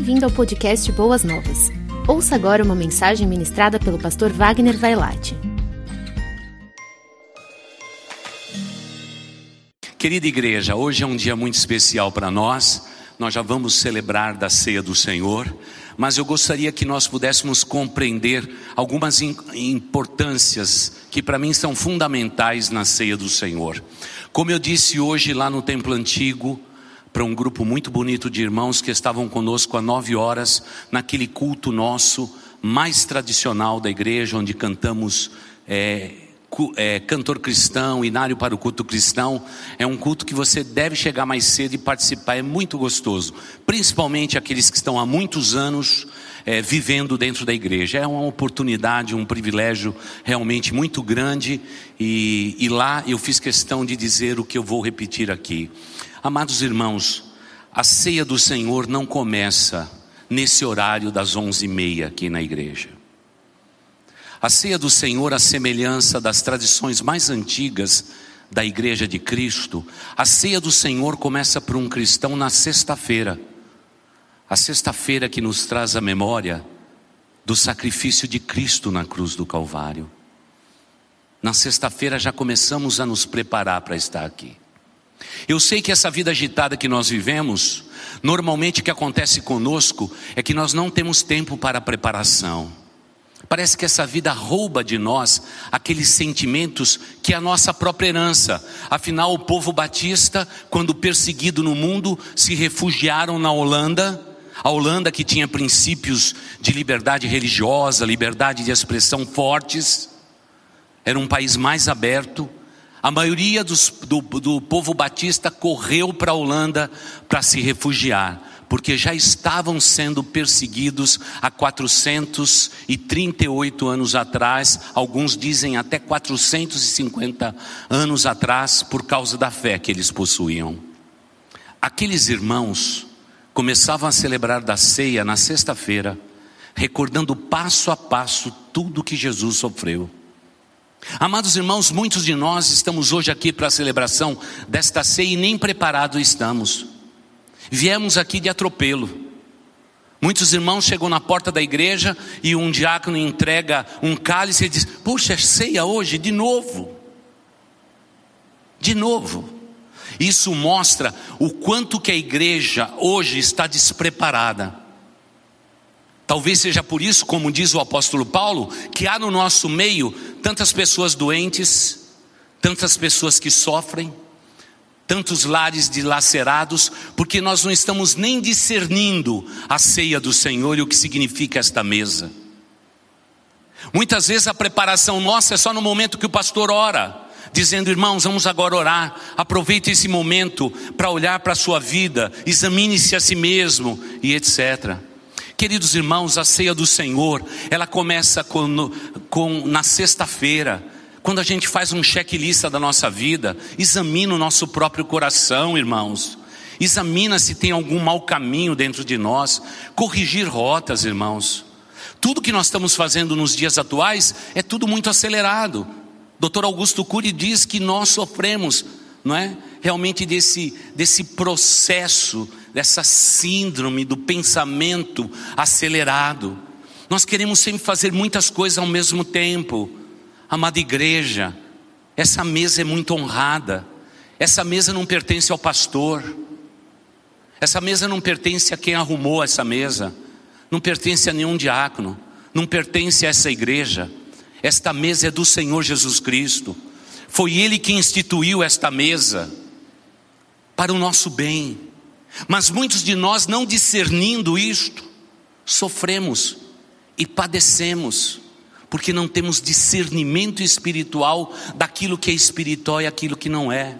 Bem-vindo ao podcast Boas Novas. Ouça agora uma mensagem ministrada pelo pastor Wagner Vailate. Querida igreja, hoje é um dia muito especial para nós. Nós já vamos celebrar da ceia do Senhor, mas eu gostaria que nós pudéssemos compreender algumas importâncias que para mim são fundamentais na ceia do Senhor. Como eu disse hoje lá no templo antigo, para um grupo muito bonito de irmãos que estavam conosco há nove horas, naquele culto nosso mais tradicional da igreja, onde cantamos é, é, cantor cristão, inário para o culto cristão. É um culto que você deve chegar mais cedo e participar, é muito gostoso, principalmente aqueles que estão há muitos anos. É, vivendo dentro da igreja. É uma oportunidade, um privilégio realmente muito grande, e, e lá eu fiz questão de dizer o que eu vou repetir aqui. Amados irmãos, a ceia do Senhor não começa nesse horário das onze e meia aqui na igreja. A ceia do Senhor, a semelhança das tradições mais antigas da igreja de Cristo, a ceia do Senhor começa para um cristão na sexta-feira. A sexta-feira que nos traz a memória do sacrifício de Cristo na cruz do Calvário. Na sexta-feira já começamos a nos preparar para estar aqui. Eu sei que essa vida agitada que nós vivemos, normalmente o que acontece conosco é que nós não temos tempo para preparação. Parece que essa vida rouba de nós aqueles sentimentos que é a nossa própria herança. Afinal, o povo batista, quando perseguido no mundo, se refugiaram na Holanda. A Holanda que tinha princípios de liberdade religiosa, liberdade de expressão fortes, era um país mais aberto a maioria dos, do, do povo batista correu para a Holanda para se refugiar, porque já estavam sendo perseguidos há 438 anos atrás, alguns dizem até 450 anos atrás, por causa da fé que eles possuíam. Aqueles irmãos começavam a celebrar da ceia na sexta-feira, recordando passo a passo tudo que Jesus sofreu. Amados irmãos, muitos de nós estamos hoje aqui para a celebração desta ceia e nem preparados estamos. Viemos aqui de atropelo. Muitos irmãos chegam na porta da igreja e um diácono entrega um cálice e diz: Puxa, é ceia hoje, de novo. De novo. Isso mostra o quanto que a igreja hoje está despreparada. Talvez seja por isso, como diz o apóstolo Paulo, que há no nosso meio tantas pessoas doentes, tantas pessoas que sofrem, tantos lares dilacerados, porque nós não estamos nem discernindo a ceia do Senhor e o que significa esta mesa. Muitas vezes a preparação nossa é só no momento que o pastor ora, dizendo: irmãos, vamos agora orar. Aproveite esse momento para olhar para a sua vida, examine-se a si mesmo e etc. Queridos irmãos, a ceia do Senhor, ela começa com, com na sexta-feira, quando a gente faz um checklist da nossa vida, examina o nosso próprio coração, irmãos. Examina se tem algum mau caminho dentro de nós, corrigir rotas, irmãos. Tudo que nós estamos fazendo nos dias atuais é tudo muito acelerado. Dr. Augusto Cury diz que nós sofremos, não é? Realmente desse, desse processo dessa síndrome do pensamento acelerado. Nós queremos sempre fazer muitas coisas ao mesmo tempo. Amada igreja, essa mesa é muito honrada. Essa mesa não pertence ao pastor. Essa mesa não pertence a quem arrumou essa mesa. Não pertence a nenhum diácono. Não pertence a essa igreja. Esta mesa é do Senhor Jesus Cristo. Foi Ele que instituiu esta mesa para o nosso bem. Mas muitos de nós, não discernindo isto, sofremos e padecemos, porque não temos discernimento espiritual daquilo que é espiritual e aquilo que não é.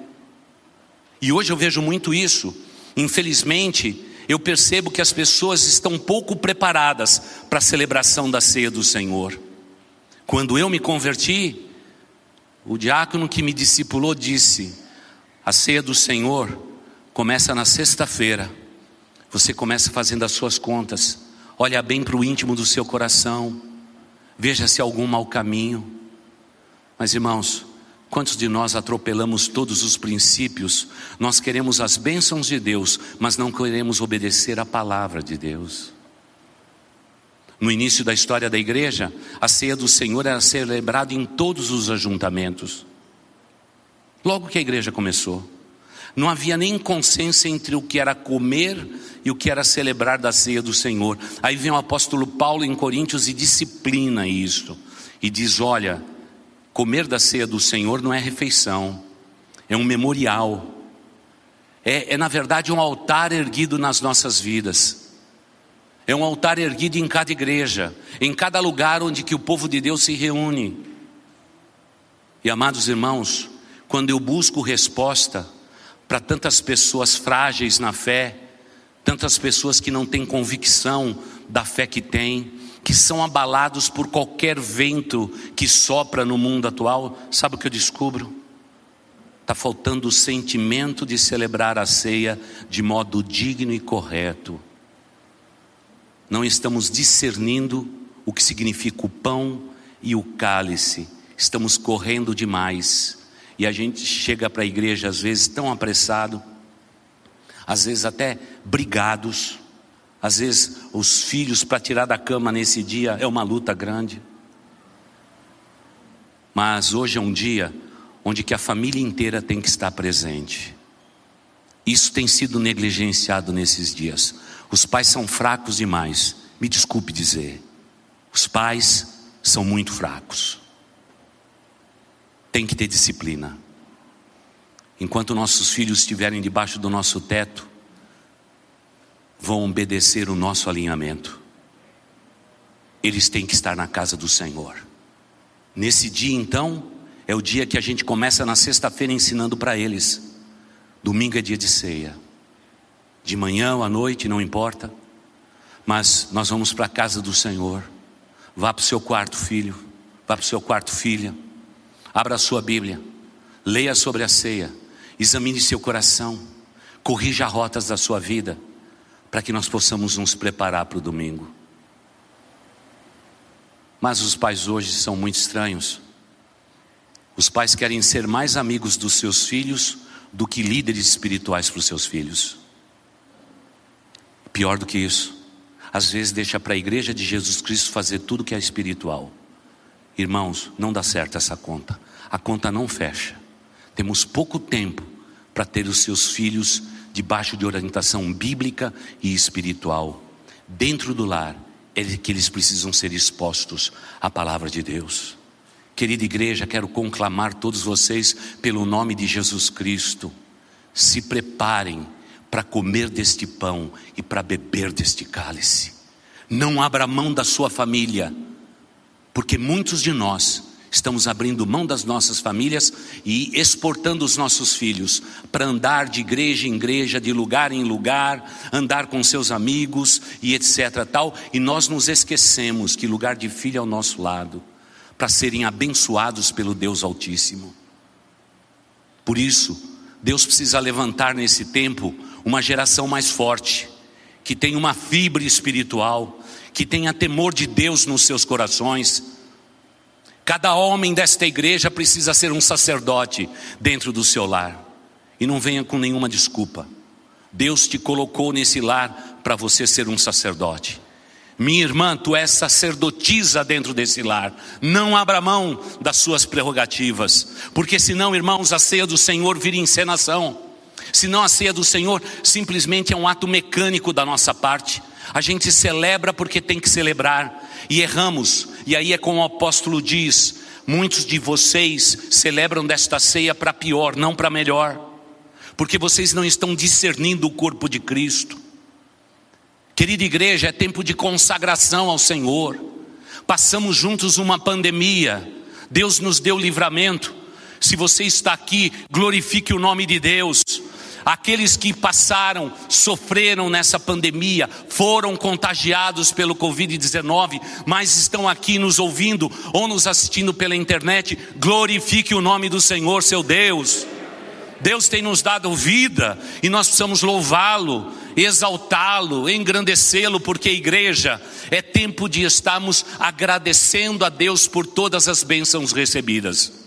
E hoje eu vejo muito isso. Infelizmente, eu percebo que as pessoas estão pouco preparadas para a celebração da ceia do Senhor. Quando eu me converti, o diácono que me discipulou disse: a ceia do Senhor Começa na sexta-feira. Você começa fazendo as suas contas. Olha bem para o íntimo do seu coração. Veja se há algum mau caminho. Mas irmãos, Quantos de nós atropelamos todos os princípios? Nós queremos as bênçãos de Deus, mas não queremos obedecer a palavra de Deus. No início da história da igreja, a ceia do Senhor era celebrada em todos os ajuntamentos. Logo que a igreja começou, não havia nem consenso entre o que era comer e o que era celebrar da ceia do Senhor. Aí vem o apóstolo Paulo em Coríntios e disciplina isso, e diz: olha, Comer da ceia do Senhor não é refeição, é um memorial. É, é, na verdade um altar erguido nas nossas vidas. É um altar erguido em cada igreja, em cada lugar onde que o povo de Deus se reúne. E amados irmãos, quando eu busco resposta para tantas pessoas frágeis na fé, tantas pessoas que não têm convicção da fé que têm, que são abalados por qualquer vento que sopra no mundo atual, sabe o que eu descubro? Está faltando o sentimento de celebrar a ceia de modo digno e correto. Não estamos discernindo o que significa o pão e o cálice, estamos correndo demais. E a gente chega para a igreja às vezes tão apressado, às vezes até brigados, às vezes, os filhos para tirar da cama nesse dia é uma luta grande. Mas hoje é um dia onde que a família inteira tem que estar presente. Isso tem sido negligenciado nesses dias. Os pais são fracos demais. Me desculpe dizer. Os pais são muito fracos. Tem que ter disciplina. Enquanto nossos filhos estiverem debaixo do nosso teto, vão obedecer o nosso alinhamento. Eles têm que estar na casa do Senhor. Nesse dia, então, é o dia que a gente começa na sexta-feira ensinando para eles. Domingo é dia de ceia. De manhã ou à noite, não importa. Mas nós vamos para a casa do Senhor. Vá para o seu quarto, filho. Vá para o seu quarto, filha. Abra a sua Bíblia. Leia sobre a ceia. Examine seu coração. Corrija rotas da sua vida para que nós possamos nos preparar para o domingo. Mas os pais hoje são muito estranhos. Os pais querem ser mais amigos dos seus filhos do que líderes espirituais para os seus filhos. Pior do que isso, às vezes deixa para a igreja de Jesus Cristo fazer tudo que é espiritual. Irmãos, não dá certo essa conta. A conta não fecha. Temos pouco tempo para ter os seus filhos debaixo de orientação bíblica e espiritual. Dentro do lar é que eles precisam ser expostos à palavra de Deus. Querida igreja, quero conclamar todos vocês pelo nome de Jesus Cristo. Se preparem para comer deste pão e para beber deste cálice. Não abra mão da sua família, porque muitos de nós Estamos abrindo mão das nossas famílias e exportando os nossos filhos para andar de igreja em igreja, de lugar em lugar, andar com seus amigos e etc. tal, e nós nos esquecemos que lugar de filho é ao nosso lado, para serem abençoados pelo Deus Altíssimo. Por isso, Deus precisa levantar nesse tempo uma geração mais forte, que tenha uma fibra espiritual, que tenha temor de Deus nos seus corações Cada homem desta igreja precisa ser um sacerdote dentro do seu lar. E não venha com nenhuma desculpa. Deus te colocou nesse lar para você ser um sacerdote. Minha irmã, tu és sacerdotisa dentro desse lar. Não abra mão das suas prerrogativas, porque senão, irmãos, a ceia do Senhor vira encenação. Senão a ceia do Senhor simplesmente é um ato mecânico da nossa parte. A gente celebra porque tem que celebrar e erramos. E aí é como o apóstolo diz: muitos de vocês celebram desta ceia para pior, não para melhor, porque vocês não estão discernindo o corpo de Cristo. Querida igreja, é tempo de consagração ao Senhor. Passamos juntos uma pandemia, Deus nos deu livramento. Se você está aqui, glorifique o nome de Deus. Aqueles que passaram, sofreram nessa pandemia, foram contagiados pelo Covid-19, mas estão aqui nos ouvindo ou nos assistindo pela internet, glorifique o nome do Senhor, seu Deus. Deus tem nos dado vida e nós precisamos louvá-lo, exaltá-lo, engrandecê-lo, porque igreja é tempo de estarmos agradecendo a Deus por todas as bênçãos recebidas.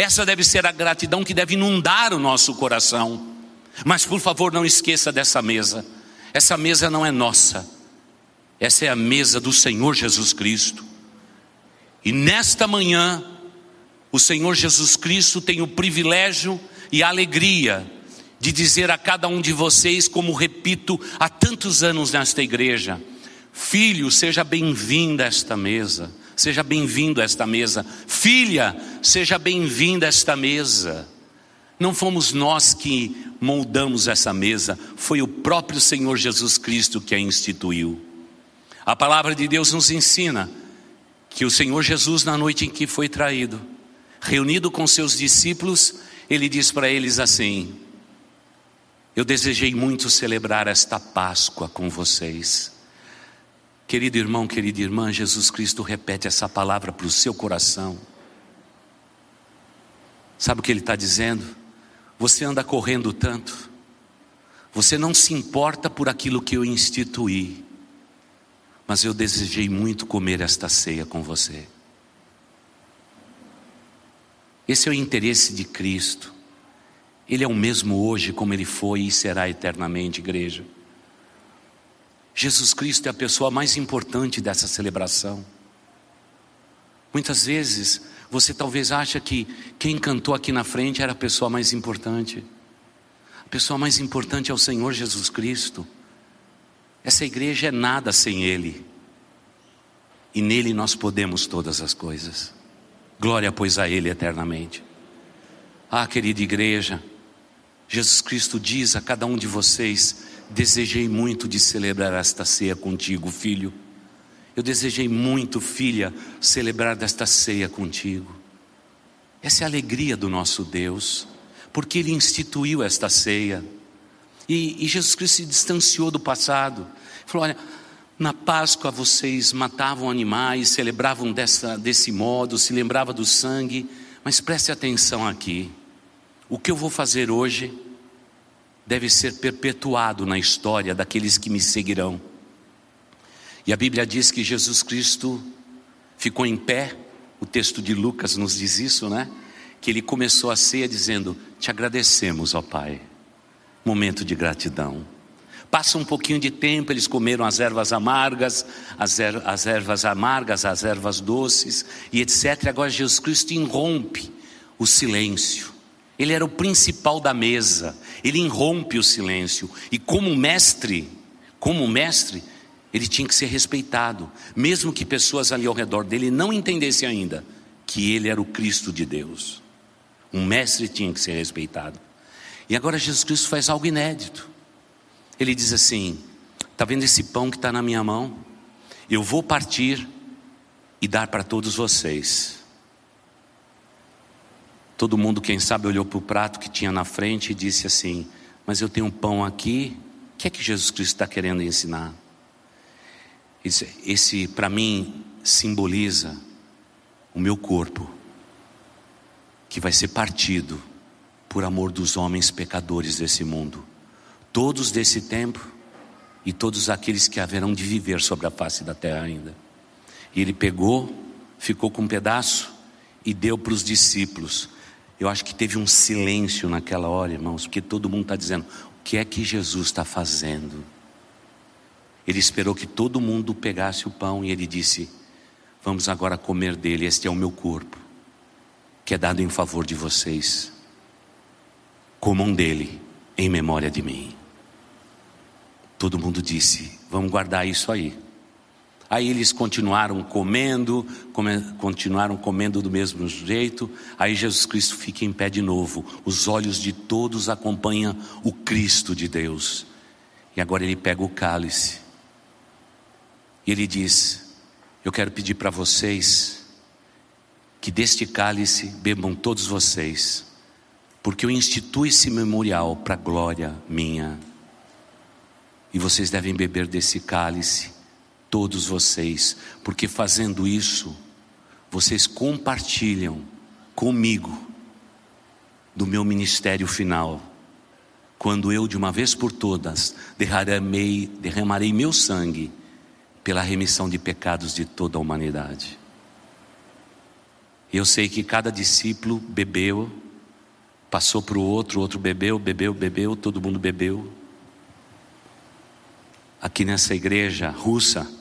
Essa deve ser a gratidão que deve inundar o nosso coração. Mas por favor, não esqueça dessa mesa. Essa mesa não é nossa. Essa é a mesa do Senhor Jesus Cristo. E nesta manhã, o Senhor Jesus Cristo tem o privilégio e a alegria de dizer a cada um de vocês, como repito há tantos anos nesta igreja: Filho, seja bem-vindo a esta mesa. Seja bem-vindo a esta mesa. Filha, seja bem-vinda a esta mesa. Não fomos nós que moldamos essa mesa, foi o próprio Senhor Jesus Cristo que a instituiu. A palavra de Deus nos ensina que o Senhor Jesus, na noite em que foi traído, reunido com seus discípulos, ele diz para eles assim: Eu desejei muito celebrar esta Páscoa com vocês Querido irmão, querida irmã, Jesus Cristo repete essa palavra para o seu coração. Sabe o que ele está dizendo? Você anda correndo tanto, você não se importa por aquilo que eu instituí, mas eu desejei muito comer esta ceia com você. Esse é o interesse de Cristo. Ele é o mesmo hoje como ele foi e será eternamente, igreja. Jesus Cristo é a pessoa mais importante dessa celebração. Muitas vezes você talvez acha que quem cantou aqui na frente era a pessoa mais importante. A pessoa mais importante é o Senhor Jesus Cristo. Essa igreja é nada sem Ele. E nele nós podemos todas as coisas. Glória, pois, a Ele eternamente. Ah, querida igreja, Jesus Cristo diz a cada um de vocês: Desejei muito de celebrar esta ceia contigo, filho. Eu desejei muito, filha, celebrar desta ceia contigo. Essa é a alegria do nosso Deus, porque Ele instituiu esta ceia. E, e Jesus Cristo se distanciou do passado. Falou: olha, na Páscoa vocês matavam animais, celebravam dessa, desse modo, se lembrava do sangue, mas preste atenção aqui. O que eu vou fazer hoje deve ser perpetuado na história daqueles que me seguirão. E a Bíblia diz que Jesus Cristo ficou em pé, o texto de Lucas nos diz isso, né? Que ele começou a ceia dizendo: Te agradecemos, ó Pai. Momento de gratidão. Passa um pouquinho de tempo, eles comeram as ervas amargas, as, er as ervas amargas, as ervas doces e etc. Agora Jesus Cristo irrompe o silêncio. Ele era o principal da mesa, ele irrompe o silêncio, e como mestre, como mestre, ele tinha que ser respeitado, mesmo que pessoas ali ao redor dele não entendessem ainda que ele era o Cristo de Deus. Um mestre tinha que ser respeitado. E agora Jesus Cristo faz algo inédito. Ele diz assim: Está vendo esse pão que está na minha mão? Eu vou partir e dar para todos vocês. Todo mundo, quem sabe, olhou para o prato que tinha na frente e disse assim: Mas eu tenho um pão aqui, o que é que Jesus Cristo está querendo ensinar? Esse, esse para mim, simboliza o meu corpo, que vai ser partido por amor dos homens pecadores desse mundo, todos desse tempo e todos aqueles que haverão de viver sobre a face da terra ainda. E ele pegou, ficou com um pedaço e deu para os discípulos. Eu acho que teve um silêncio naquela hora, irmãos, porque todo mundo está dizendo: o que é que Jesus está fazendo? Ele esperou que todo mundo pegasse o pão e ele disse: Vamos agora comer dele, este é o meu corpo, que é dado em favor de vocês. Comam dele em memória de mim. Todo mundo disse: Vamos guardar isso aí. Aí eles continuaram comendo, come, continuaram comendo do mesmo jeito. Aí Jesus Cristo fica em pé de novo. Os olhos de todos acompanham o Cristo de Deus. E agora ele pega o cálice. E ele diz: Eu quero pedir para vocês que deste cálice bebam todos vocês, porque eu instituo esse memorial para glória minha. E vocês devem beber desse cálice todos vocês, porque fazendo isso, vocês compartilham comigo do meu ministério final, quando eu de uma vez por todas derramarei, derramarei meu sangue pela remissão de pecados de toda a humanidade. Eu sei que cada discípulo bebeu, passou para o outro, outro bebeu, bebeu, bebeu, todo mundo bebeu. Aqui nessa igreja russa,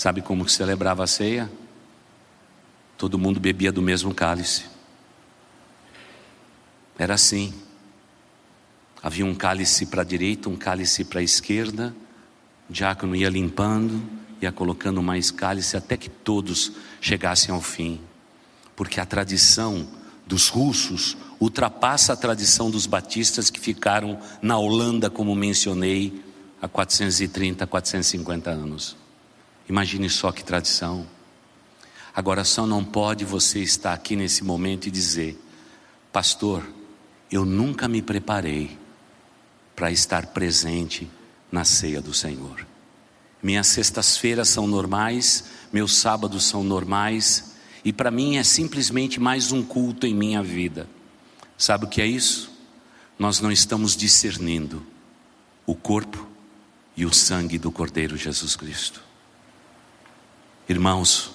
sabe como que celebrava a ceia? Todo mundo bebia do mesmo cálice. Era assim. Havia um cálice para a direita, um cálice para a esquerda. O diácono ia limpando, ia colocando mais cálice até que todos chegassem ao fim. Porque a tradição dos russos ultrapassa a tradição dos batistas que ficaram na Holanda, como mencionei, há 430, 450 anos. Imagine só que tradição. Agora só não pode você estar aqui nesse momento e dizer: Pastor, eu nunca me preparei para estar presente na ceia do Senhor. Minhas sextas-feiras são normais, meus sábados são normais, e para mim é simplesmente mais um culto em minha vida. Sabe o que é isso? Nós não estamos discernindo o corpo e o sangue do Cordeiro Jesus Cristo. Irmãos,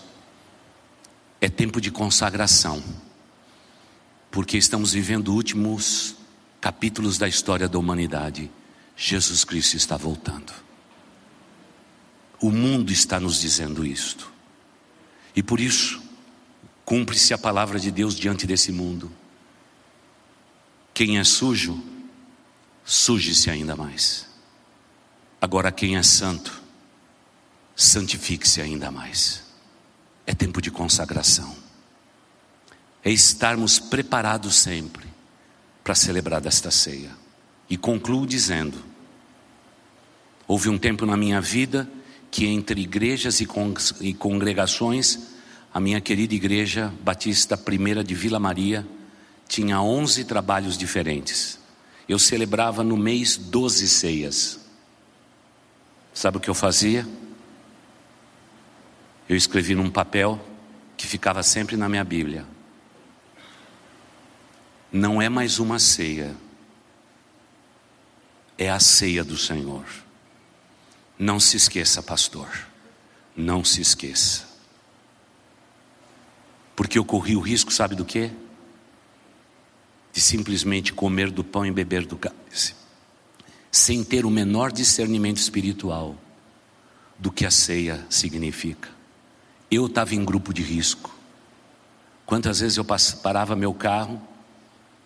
é tempo de consagração, porque estamos vivendo últimos capítulos da história da humanidade. Jesus Cristo está voltando. O mundo está nos dizendo isto. E por isso, cumpre-se a palavra de Deus diante desse mundo. Quem é sujo, suje-se ainda mais. Agora, quem é santo, santifique-se ainda mais. É tempo de consagração. É estarmos preparados sempre para celebrar desta ceia. E concluo dizendo: houve um tempo na minha vida que entre igrejas e congregações, a minha querida igreja batista primeira de Vila Maria tinha 11 trabalhos diferentes. Eu celebrava no mês 12 ceias. Sabe o que eu fazia? Eu escrevi num papel que ficava sempre na minha Bíblia. Não é mais uma ceia, é a ceia do Senhor. Não se esqueça, pastor, não se esqueça. Porque eu corri o risco, sabe do quê? De simplesmente comer do pão e beber do cálice, sem ter o menor discernimento espiritual do que a ceia significa. Eu estava em grupo de risco. Quantas vezes eu parava meu carro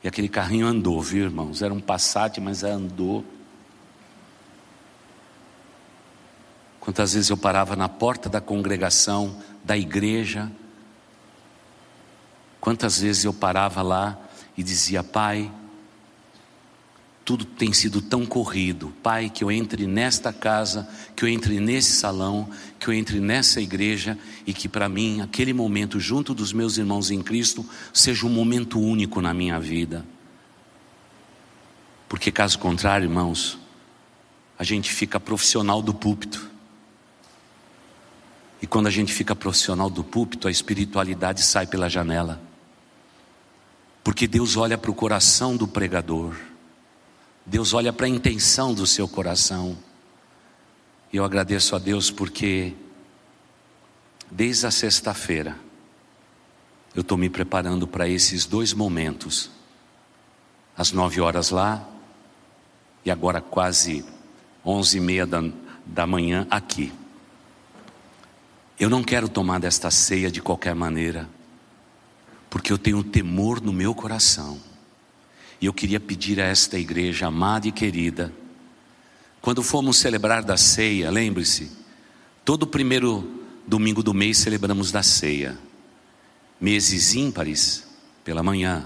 e aquele carrinho andou, viu irmãos? Era um Passat, mas andou. Quantas vezes eu parava na porta da congregação, da igreja. Quantas vezes eu parava lá e dizia: Pai, tudo tem sido tão corrido. Pai, que eu entre nesta casa, que eu entre nesse salão, que eu entre nessa igreja e que para mim aquele momento junto dos meus irmãos em Cristo seja um momento único na minha vida. Porque caso contrário, irmãos, a gente fica profissional do púlpito. E quando a gente fica profissional do púlpito, a espiritualidade sai pela janela. Porque Deus olha para o coração do pregador. Deus olha para a intenção do seu coração. E eu agradeço a Deus porque, desde a sexta-feira, eu estou me preparando para esses dois momentos. Às nove horas lá, e agora quase onze e meia da, da manhã aqui. Eu não quero tomar desta ceia de qualquer maneira, porque eu tenho temor no meu coração e eu queria pedir a esta igreja amada e querida, quando formos celebrar da ceia, lembre-se, todo primeiro domingo do mês celebramos da ceia. Meses ímpares pela manhã,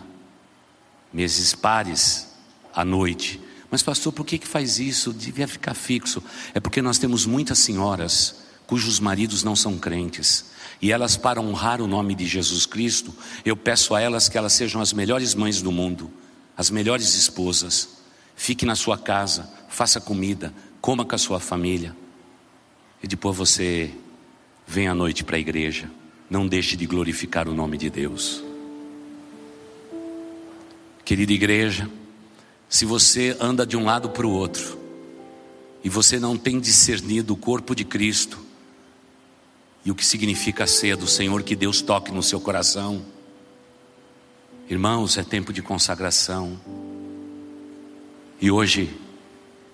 meses pares à noite. Mas pastor, por que que faz isso? Devia ficar fixo. É porque nós temos muitas senhoras cujos maridos não são crentes. E elas, para honrar o nome de Jesus Cristo, eu peço a elas que elas sejam as melhores mães do mundo as melhores esposas. Fique na sua casa, faça comida, coma com a sua família. E depois você vem à noite para a igreja. Não deixe de glorificar o nome de Deus. Querida igreja, se você anda de um lado para o outro, e você não tem discernido o corpo de Cristo, e o que significa a ceia do Senhor, que Deus toque no seu coração. Irmãos, é tempo de consagração. E hoje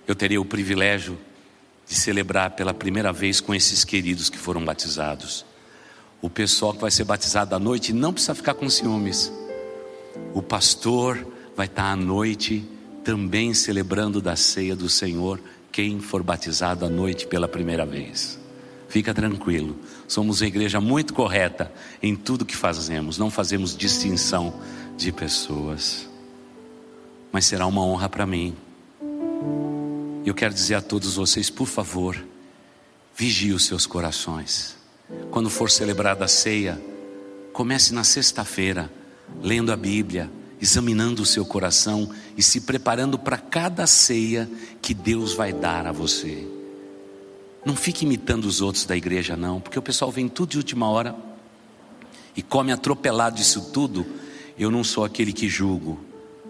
eu terei o privilégio de celebrar pela primeira vez com esses queridos que foram batizados. O pessoal que vai ser batizado à noite não precisa ficar com ciúmes. O pastor vai estar à noite também celebrando da ceia do Senhor quem for batizado à noite pela primeira vez. Fica tranquilo, somos uma igreja muito correta em tudo que fazemos, não fazemos distinção de pessoas. Mas será uma honra para mim. Eu quero dizer a todos vocês, por favor, vigie os seus corações. Quando for celebrada a ceia, comece na sexta-feira, lendo a Bíblia, examinando o seu coração e se preparando para cada ceia que Deus vai dar a você. Não fique imitando os outros da igreja, não, porque o pessoal vem tudo de última hora e come atropelado isso tudo. Eu não sou aquele que julgo,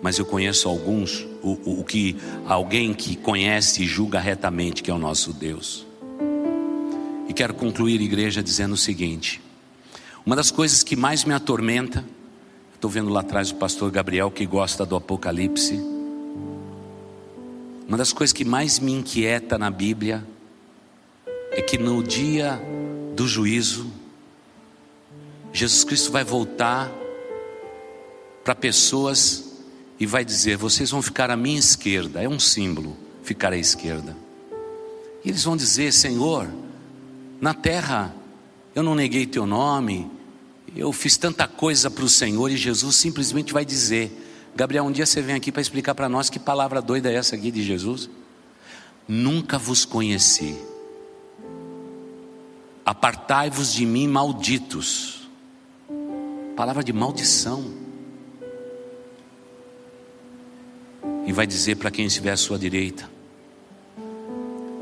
mas eu conheço alguns, o, o, o que alguém que conhece e julga retamente, que é o nosso Deus. E quero concluir, igreja, dizendo o seguinte: uma das coisas que mais me atormenta Estou vendo lá atrás o pastor Gabriel que gosta do Apocalipse. Uma das coisas que mais me inquieta na Bíblia é que no dia do juízo, Jesus Cristo vai voltar para pessoas e vai dizer: Vocês vão ficar à minha esquerda. É um símbolo, ficar à esquerda. E eles vão dizer: Senhor, na terra eu não neguei teu nome, eu fiz tanta coisa para o Senhor e Jesus simplesmente vai dizer: Gabriel, um dia você vem aqui para explicar para nós que palavra doida é essa aqui de Jesus? Nunca vos conheci. Apartai-vos de mim, malditos. Palavra de maldição. E vai dizer para quem estiver à sua direita: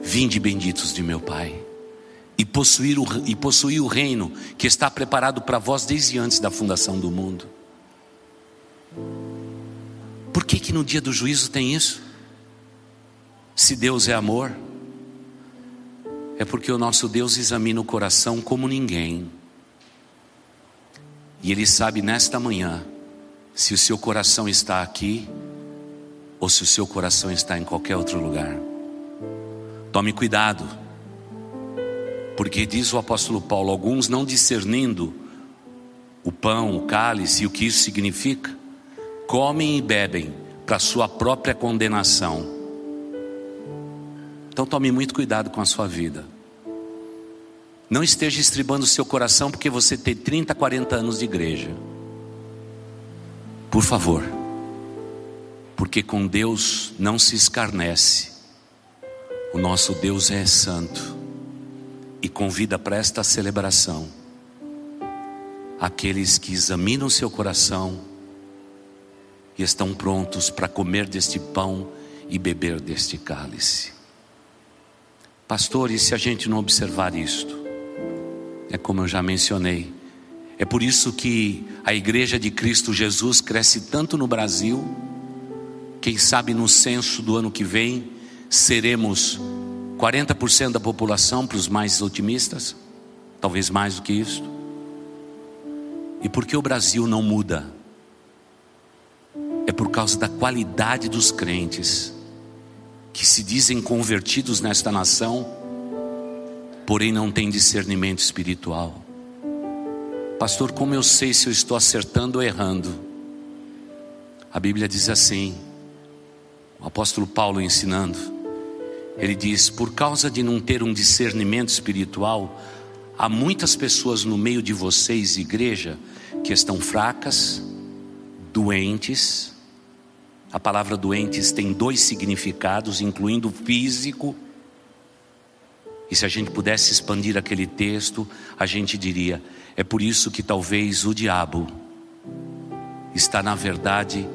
Vinde benditos de meu Pai e possuir, o, e possuir o reino que está preparado para vós desde antes da fundação do mundo. Por que que no dia do juízo tem isso? Se Deus é amor, é porque o nosso Deus examina o coração como ninguém. E Ele sabe nesta manhã se o seu coração está aqui ou se o seu coração está em qualquer outro lugar. Tome cuidado porque diz o apóstolo Paulo: alguns não discernindo o pão, o cálice e o que isso significa, comem e bebem para sua própria condenação. Então tome muito cuidado com a sua vida. Não esteja estribando o seu coração porque você tem 30, 40 anos de igreja. Por favor. Porque com Deus não se escarnece. O nosso Deus é santo e convida para esta celebração aqueles que examinam seu coração e estão prontos para comer deste pão e beber deste cálice. Pastor, e se a gente não observar isto? É como eu já mencionei, é por isso que a Igreja de Cristo Jesus cresce tanto no Brasil. Quem sabe no censo do ano que vem seremos 40% da população para os mais otimistas, talvez mais do que isso. E por que o Brasil não muda? É por causa da qualidade dos crentes que se dizem convertidos nesta nação, porém não têm discernimento espiritual. Pastor, como eu sei se eu estou acertando ou errando? A Bíblia diz assim, o apóstolo Paulo ensinando: ele diz: por causa de não ter um discernimento espiritual, há muitas pessoas no meio de vocês, igreja, que estão fracas, doentes. A palavra doentes tem dois significados, incluindo o físico. E se a gente pudesse expandir aquele texto, a gente diria: é por isso que talvez o diabo está, na verdade,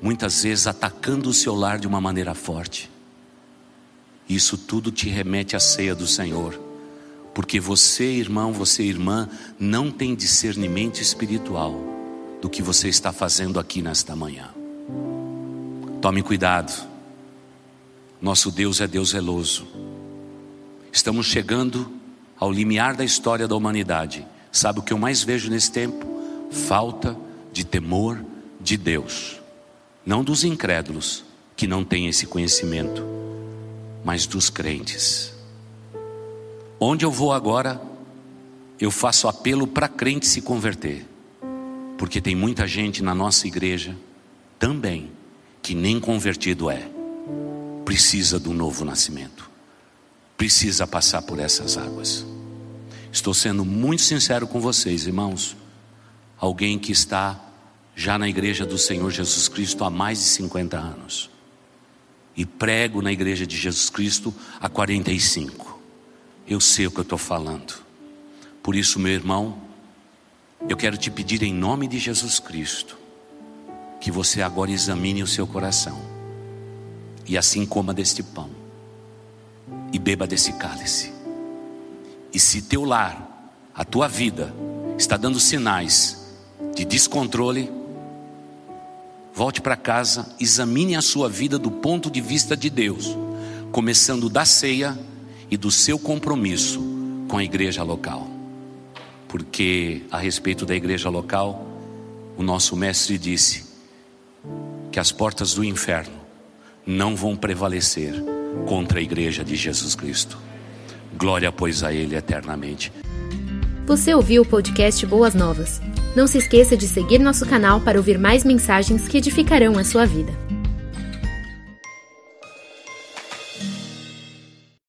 muitas vezes atacando o seu lar de uma maneira forte. Isso tudo te remete à ceia do Senhor. Porque você, irmão, você, irmã, não tem discernimento espiritual do que você está fazendo aqui nesta manhã. Tome cuidado. Nosso Deus é Deus zeloso. Estamos chegando ao limiar da história da humanidade, sabe o que eu mais vejo nesse tempo? Falta de temor de Deus. Não dos incrédulos, que não têm esse conhecimento, mas dos crentes. Onde eu vou agora, eu faço apelo para crente se converter, porque tem muita gente na nossa igreja também que nem convertido é, precisa do novo nascimento, precisa passar por essas águas. Estou sendo muito sincero com vocês, irmãos. Alguém que está já na igreja do Senhor Jesus Cristo há mais de 50 anos e prego na igreja de Jesus Cristo há 45. Eu sei o que eu estou falando. Por isso, meu irmão, eu quero te pedir em nome de Jesus Cristo que você agora examine o seu coração e assim coma deste pão e beba desse cálice. E se teu lar, a tua vida, está dando sinais de descontrole, Volte para casa, examine a sua vida do ponto de vista de Deus, começando da ceia e do seu compromisso com a igreja local. Porque a respeito da igreja local, o nosso mestre disse que as portas do inferno não vão prevalecer contra a igreja de Jesus Cristo. Glória, pois, a Ele eternamente. Você ouviu o podcast Boas Novas? Não se esqueça de seguir nosso canal para ouvir mais mensagens que edificarão a sua vida.